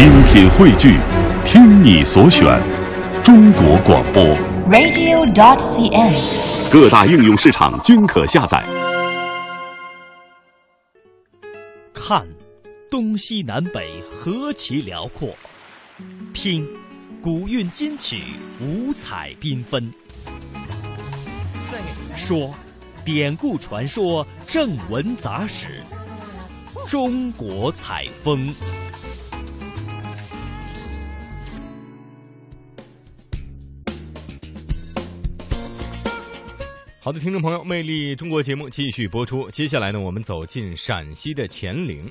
精品汇聚，听你所选，中国广播。radio.dot.cn，。各大应用市场均可下载。看，东西南北何其辽阔；听，古韵金曲五彩缤纷。说，典故传说正文杂史。中国采风。好的，听众朋友，《魅力中国》节目继续播出。接下来呢，我们走进陕西的乾陵。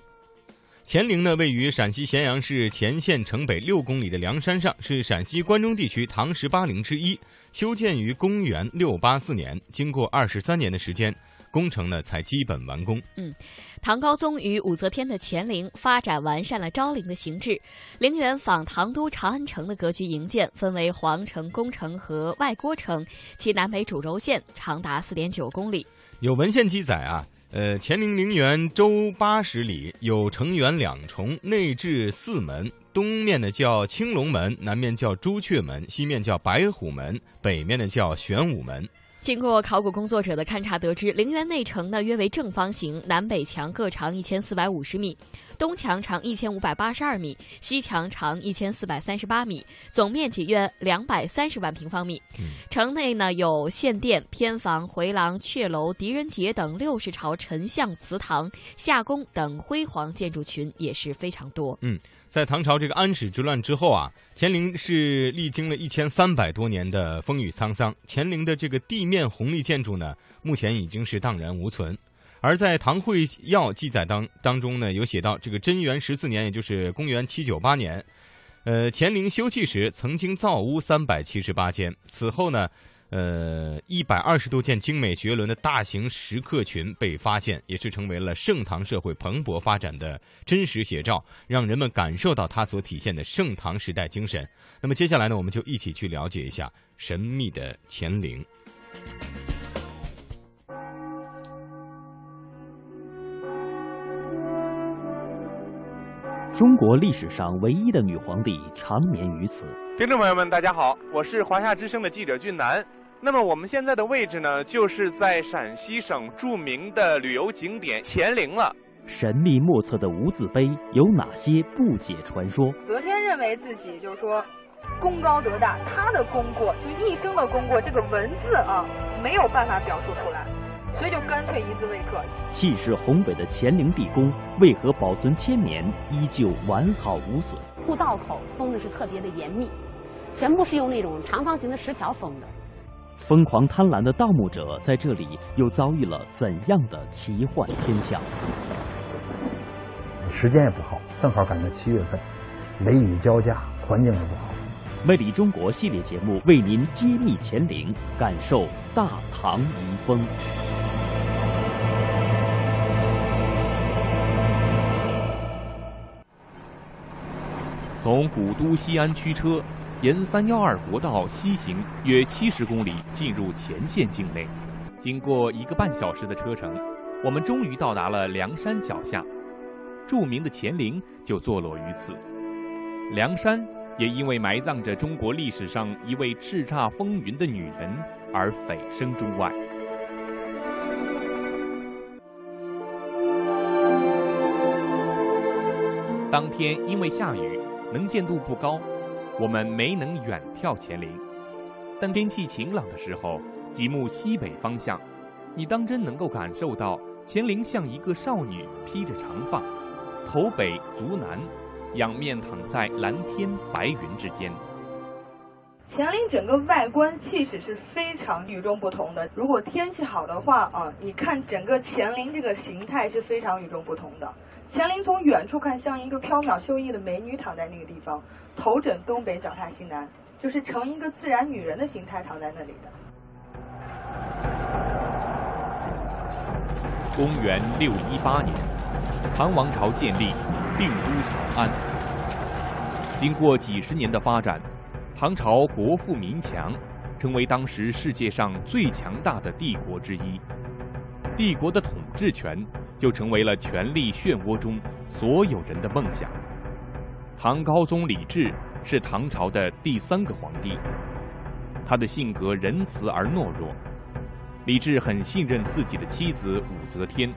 乾陵呢，位于陕西咸阳市乾县城北六公里的梁山上，是陕西关中地区唐十八陵之一。修建于公元六八四年，经过二十三年的时间，工程呢才基本完工。嗯，唐高宗与武则天的乾陵发展完善了昭陵的形制，陵园仿唐都长安城的格局营建，分为皇城、宫城和外郭城，其南北主轴线长达四点九公里。有文献记载啊。呃，乾陵陵园周八十里，有城垣两重，内置四门，东面的叫青龙门，南面叫朱雀门，西面叫白虎门，北面的叫玄武门。经过考古工作者的勘察得知，陵园内城呢约为正方形，南北墙各长一千四百五十米，东墙长一千五百八十二米，西墙长一千四百三十八米，总面积约两百三十万平方米。嗯、城内呢有献殿、偏房、回廊、阙楼、狄仁杰等六十朝丞相祠堂、夏宫等辉煌建筑群也是非常多。嗯。在唐朝这个安史之乱之后啊，乾陵是历经了一千三百多年的风雨沧桑。乾陵的这个地面红立建筑呢，目前已经是荡然无存。而在《唐会要》记载当当中呢，有写到这个贞元十四年，也就是公元七九八年，呃，乾陵修葺时曾经造屋三百七十八间，此后呢。呃，一百二十多件精美绝伦的大型石刻群被发现，也是成为了盛唐社会蓬勃发展的真实写照，让人们感受到它所体现的盛唐时代精神。那么接下来呢，我们就一起去了解一下神秘的乾陵。中国历史上唯一的女皇帝长眠于此。听众朋友们，大家好，我是华夏之声的记者俊南。那么我们现在的位置呢，就是在陕西省著名的旅游景点乾陵了。神秘莫测的无字碑有哪些不解传说？则天认为自己就是说功高德大，他的功过就一生的功过，这个文字啊没有办法表述出来，所以就干脆一字未刻。气势宏伟的乾陵地宫为何保存千年依旧完好无损？护道口封的是特别的严密，全部是用那种长方形的石条封的。疯狂贪婪的盗墓者在这里又遭遇了怎样的奇幻天象？时间也不好，正好赶在七月份，雷雨交加，环境也不好。魅力中国系列节目为您揭秘乾陵，感受大唐遗风。从古都西安驱车，沿三幺二国道西行约七十公里，进入乾县境内。经过一个半小时的车程，我们终于到达了梁山脚下。著名的乾陵就坐落于此。梁山也因为埋葬着中国历史上一位叱咤风云的女人而蜚声中外。当天因为下雨，能见度不高，我们没能远眺乾陵。但天气晴朗的时候，极目西北方向，你当真能够感受到乾陵像一个少女披着长发。头北足南，仰面躺在蓝天白云之间。乾陵整个外观气势是非常与众不同的。如果天气好的话啊，你看整个乾陵这个形态是非常与众不同的。乾陵从远处看像一个飘渺秀逸的美女躺在那个地方，头枕东北，脚踏西南，就是成一个自然女人的形态躺在那里的。公元六一八年。唐王朝建立，定都长安。经过几十年的发展，唐朝国富民强，成为当时世界上最强大的帝国之一。帝国的统治权就成为了权力漩涡中所有人的梦想。唐高宗李治是唐朝的第三个皇帝，他的性格仁慈而懦弱。李治很信任自己的妻子武则天，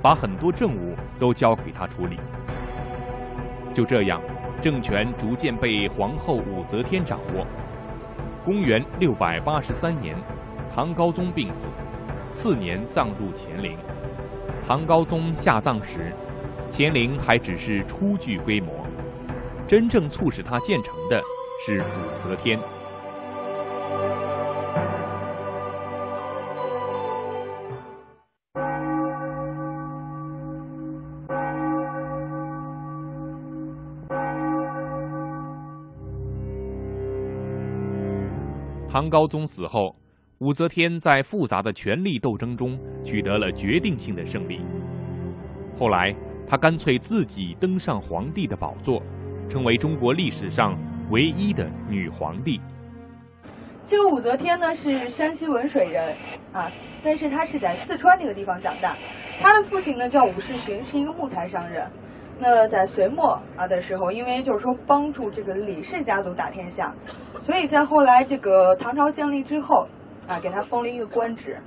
把很多政务都交给他处理。就这样，政权逐渐被皇后武则天掌握。公元六百八十三年，唐高宗病死，次年葬入乾陵。唐高宗下葬时，乾陵还只是初具规模。真正促使它建成的是武则天。唐高宗死后，武则天在复杂的权力斗争中取得了决定性的胜利。后来，她干脆自己登上皇帝的宝座。成为中国历史上唯一的女皇帝。这个武则天呢是山西文水人啊，但是她是在四川这个地方长大。她的父亲呢叫武士询，是一个木材商人。那在隋末啊的时候，因为就是说帮助这个李氏家族打天下，所以在后来这个唐朝建立之后啊，给他封了一个官职，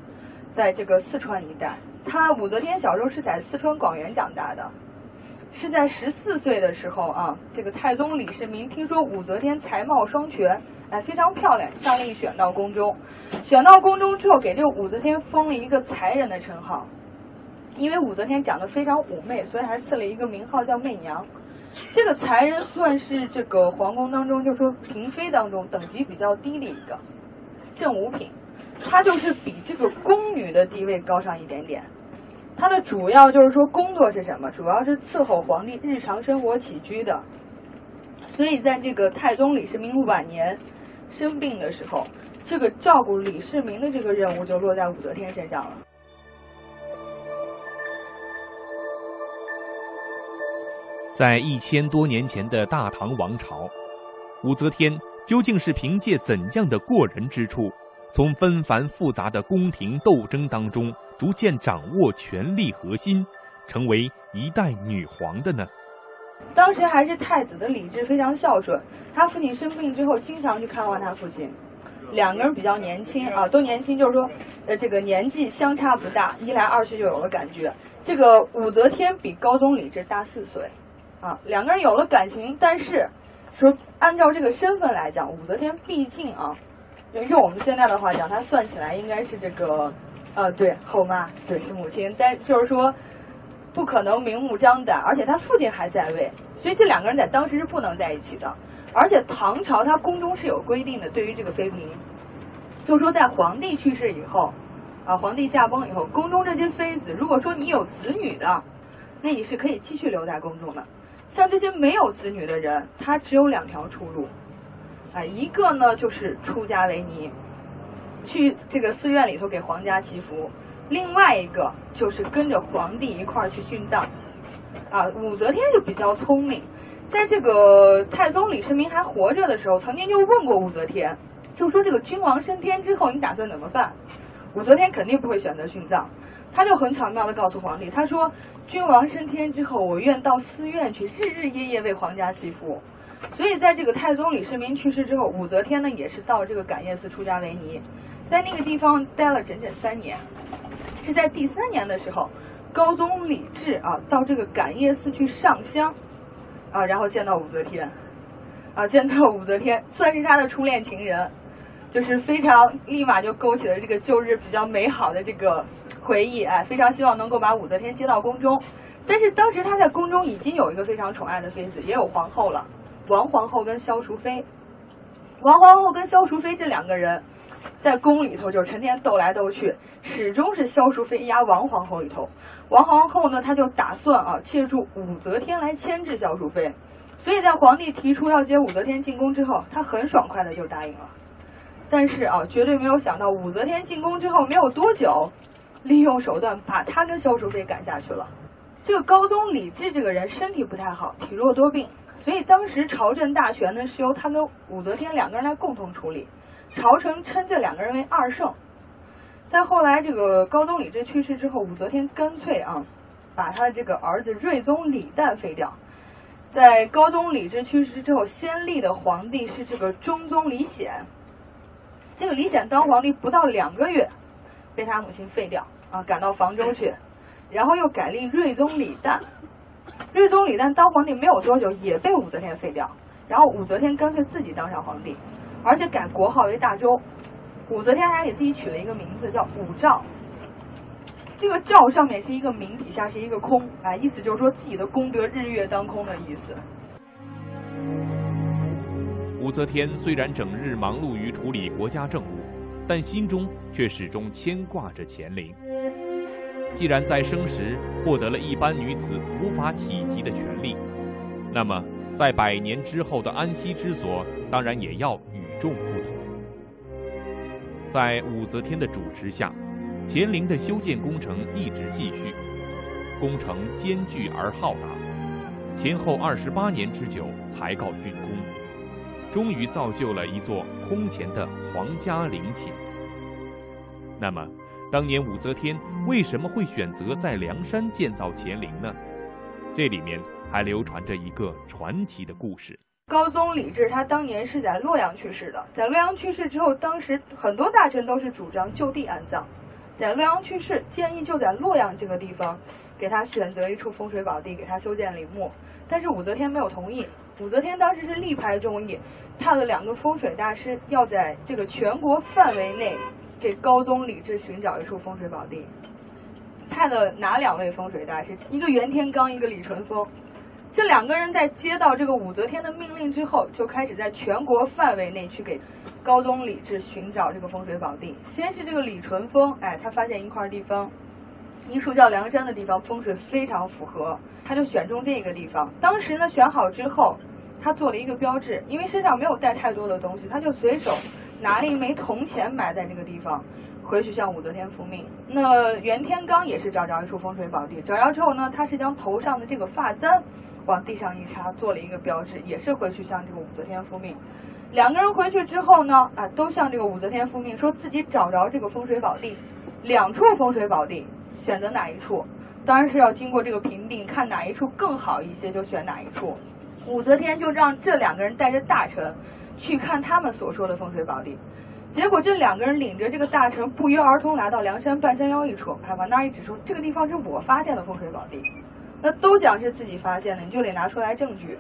在这个四川一带。他武则天小时候是在四川广元长大的。是在十四岁的时候啊，这个太宗李世民听说武则天才貌双全，哎，非常漂亮，下令选到宫中。选到宫中之后，给这个武则天封了一个才人的称号。因为武则天长得非常妩媚，所以还赐了一个名号叫媚娘。这个才人算是这个皇宫当中，就是说嫔妃当中等级比较低的一个正五品，她就是比这个宫女的地位高上一点点。他的主要就是说工作是什么？主要是伺候皇帝日常生活起居的。所以在这个太宗李世民晚年生病的时候，这个照顾李世民的这个任务就落在武则天身上了。在一千多年前的大唐王朝，武则天究竟是凭借怎样的过人之处，从纷繁复杂的宫廷斗争当中？逐渐掌握权力核心，成为一代女皇的呢？当时还是太子的李治非常孝顺，他父亲生病之后，经常去看望他父亲。两个人比较年轻啊，都年轻，就是说，呃，这个年纪相差不大，一来二去就有了感觉。这个武则天比高宗李治大四岁，啊，两个人有了感情，但是说按照这个身份来讲，武则天毕竟啊，用我们现在的话讲，她算起来应该是这个。呃，对，后妈，对，是母亲，但就是说，不可能明目张胆，而且他父亲还在位，所以这两个人在当时是不能在一起的。而且唐朝他宫中是有规定的，对于这个妃嫔，就是说在皇帝去世以后，啊，皇帝驾崩以后，宫中这些妃子，如果说你有子女的，那你是可以继续留在宫中的。像这些没有子女的人，他只有两条出路，啊，一个呢就是出家为尼。去这个寺院里头给皇家祈福，另外一个就是跟着皇帝一块儿去殉葬。啊，武则天就比较聪明，在这个太宗李世民还活着的时候，曾经就问过武则天，就说这个君王升天之后你打算怎么办？武则天肯定不会选择殉葬，她就很巧妙的告诉皇帝，她说君王升天之后，我愿到寺院去日日夜夜为皇家祈福。所以在这个太宗李世民去世之后，武则天呢也是到这个感业寺出家为尼。在那个地方待了整整三年，是在第三年的时候，高宗李治啊到这个感业寺去上香，啊，然后见到武则天，啊，见到武则天算是他的初恋情人，就是非常立马就勾起了这个旧日比较美好的这个回忆，哎，非常希望能够把武则天接到宫中，但是当时他在宫中已经有一个非常宠爱的妃子，也有皇后了，王皇后跟萧淑妃，王皇后跟萧淑妃这两个人。在宫里头就成天斗来斗去，始终是萧淑妃压王皇后一头。王皇后呢，她就打算啊，借助武则天来牵制萧淑妃。所以在皇帝提出要接武则天进宫之后，她很爽快的就答应了。但是啊，绝对没有想到武则天进宫之后没有多久，利用手段把她跟萧淑妃赶下去了。这个高宗李治这个人身体不太好，体弱多病，所以当时朝政大权呢是由他跟武则天两个人来共同处理。朝臣称这两个人为二圣。在后来这个高宗李治去世之后，武则天干脆啊，把他的这个儿子睿宗李旦废掉。在高宗李治去世之后，先立的皇帝是这个中宗李显。这个李显当皇帝不到两个月，被他母亲废掉啊，赶到房州去，然后又改立睿宗李旦。睿宗李旦当皇帝没有多久，也被武则天废掉，然后武则天干脆自己当上皇帝，而且改国号为大周。武则天还给自己取了一个名字叫武曌。这个“曌”上面是一个名，底下是一个空，啊，意思就是说自己的功德日月当空的意思。武则天虽然整日忙碌于处理国家政务，但心中却始终牵挂着乾陵。既然在生时获得了一般女子无法企及的权利，那么在百年之后的安息之所，当然也要与众不同。在武则天的主持下。乾陵的修建工程一直继续，工程艰巨而浩大，前后二十八年之久才告竣工，终于造就了一座空前的皇家陵寝。那么，当年武则天为什么会选择在梁山建造乾陵呢？这里面还流传着一个传奇的故事。高宗李治他当年是在洛阳去世的，在洛阳去世之后，当时很多大臣都是主张就地安葬。在洛阳去世，建议就在洛阳这个地方，给他选择一处风水宝地，给他修建陵墓。但是武则天没有同意。武则天当时是力排众议，派了两个风水大师，要在这个全国范围内给高宗李治寻找一处风水宝地。派了哪两位风水大师？一个袁天罡，一个李淳风。这两个人在接到这个武则天的命令之后，就开始在全国范围内去给。高宗李治寻找这个风水宝地，先是这个李淳风，哎，他发现一块地方，一处叫梁山的地方，风水非常符合，他就选中这个地方。当时呢，选好之后，他做了一个标志，因为身上没有带太多的东西，他就随手拿了一枚铜钱埋在这个地方，回去向武则天复命。那袁天罡也是找着一处风水宝地，找着之后呢，他是将头上的这个发簪往地上一插，做了一个标志，也是回去向这个武则天复命。两个人回去之后呢，啊，都向这个武则天复命，说自己找着这个风水宝地，两处风水宝地，选择哪一处？当然是要经过这个评定，看哪一处更好一些，就选哪一处。武则天就让这两个人带着大臣去看他们所说的风水宝地。结果这两个人领着这个大臣不约而同来到梁山半山腰一处，哎，往那儿一指说：“这个地方是我发现的风水宝地。”那都讲是自己发现的，你就得拿出来证据。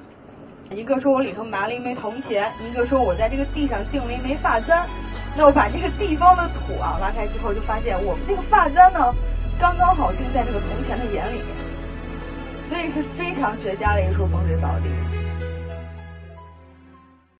一个说我里头埋了一枚铜钱，一个说我在这个地上钉了一枚发簪。那我把这个地方的土啊挖开之后，就发现我们这个发簪呢，刚刚好钉在这个铜钱的眼里面，所以是非常绝佳的一处风水宝地。